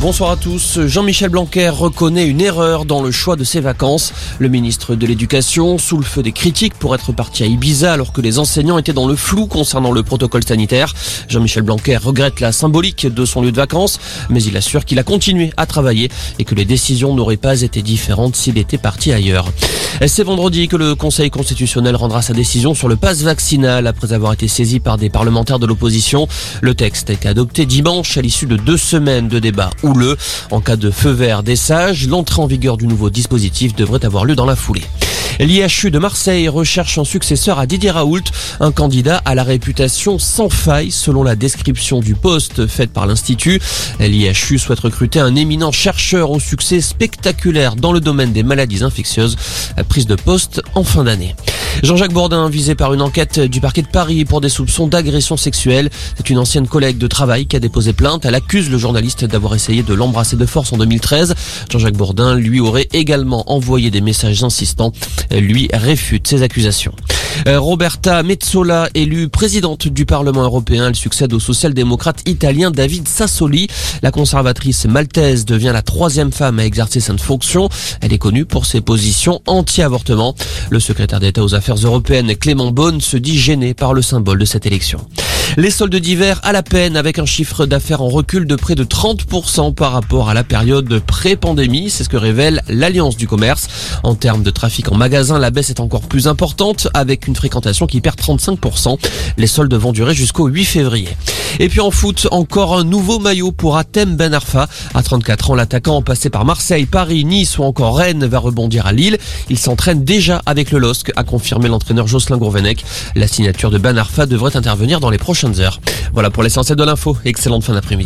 Bonsoir à tous. Jean-Michel Blanquer reconnaît une erreur dans le choix de ses vacances. Le ministre de l'Éducation, sous le feu des critiques pour être parti à Ibiza alors que les enseignants étaient dans le flou concernant le protocole sanitaire. Jean-Michel Blanquer regrette la symbolique de son lieu de vacances, mais il assure qu'il a continué à travailler et que les décisions n'auraient pas été différentes s'il était parti ailleurs. C'est vendredi que le Conseil constitutionnel rendra sa décision sur le passe vaccinal après avoir été saisi par des parlementaires de l'opposition. Le texte est adopté dimanche à l'issue de deux semaines de débats En cas de feu vert des sages, l'entrée en vigueur du nouveau dispositif devrait avoir lieu dans la foulée. L'IHU de Marseille recherche un successeur à Didier Raoult, un candidat à la réputation sans faille selon la description du poste faite par l'Institut. L'IHU souhaite recruter un éminent chercheur au succès spectaculaire dans le domaine des maladies infectieuses, prise de poste en fin d'année. Jean-Jacques Bourdin, visé par une enquête du parquet de Paris pour des soupçons d'agression sexuelle. C'est une ancienne collègue de travail qui a déposé plainte. Elle accuse le journaliste d'avoir essayé de l'embrasser de force en 2013. Jean-Jacques Bourdin lui aurait également envoyé des messages insistants. Lui réfute ces accusations. Euh, Roberta Metsola, élue présidente du Parlement européen, elle succède au social-démocrate italien David Sassoli. La conservatrice maltaise devient la troisième femme à exercer cette fonction. Elle est connue pour ses positions anti-avortement. Le secrétaire d'État aux affaires européennes, Clément Beaune, se dit gêné par le symbole de cette élection. Les soldes d'hiver à la peine avec un chiffre d'affaires en recul de près de 30% par rapport à la période pré-pandémie. C'est ce que révèle l'Alliance du commerce. En termes de trafic en magasin, la baisse est encore plus importante avec une fréquentation qui perd 35%. Les soldes vont durer jusqu'au 8 février. Et puis en foot, encore un nouveau maillot pour Atem Ben Arfa. À 34 ans, l'attaquant passé par Marseille, Paris, Nice ou encore Rennes va rebondir à Lille. Il s'entraîne déjà avec le LOSC, a confirmé l'entraîneur Jocelyn Gourvenec. La signature de Ben Arfa devrait intervenir dans les Voilà pour l'essentiel de l'info. Excellente fin d'après-midi.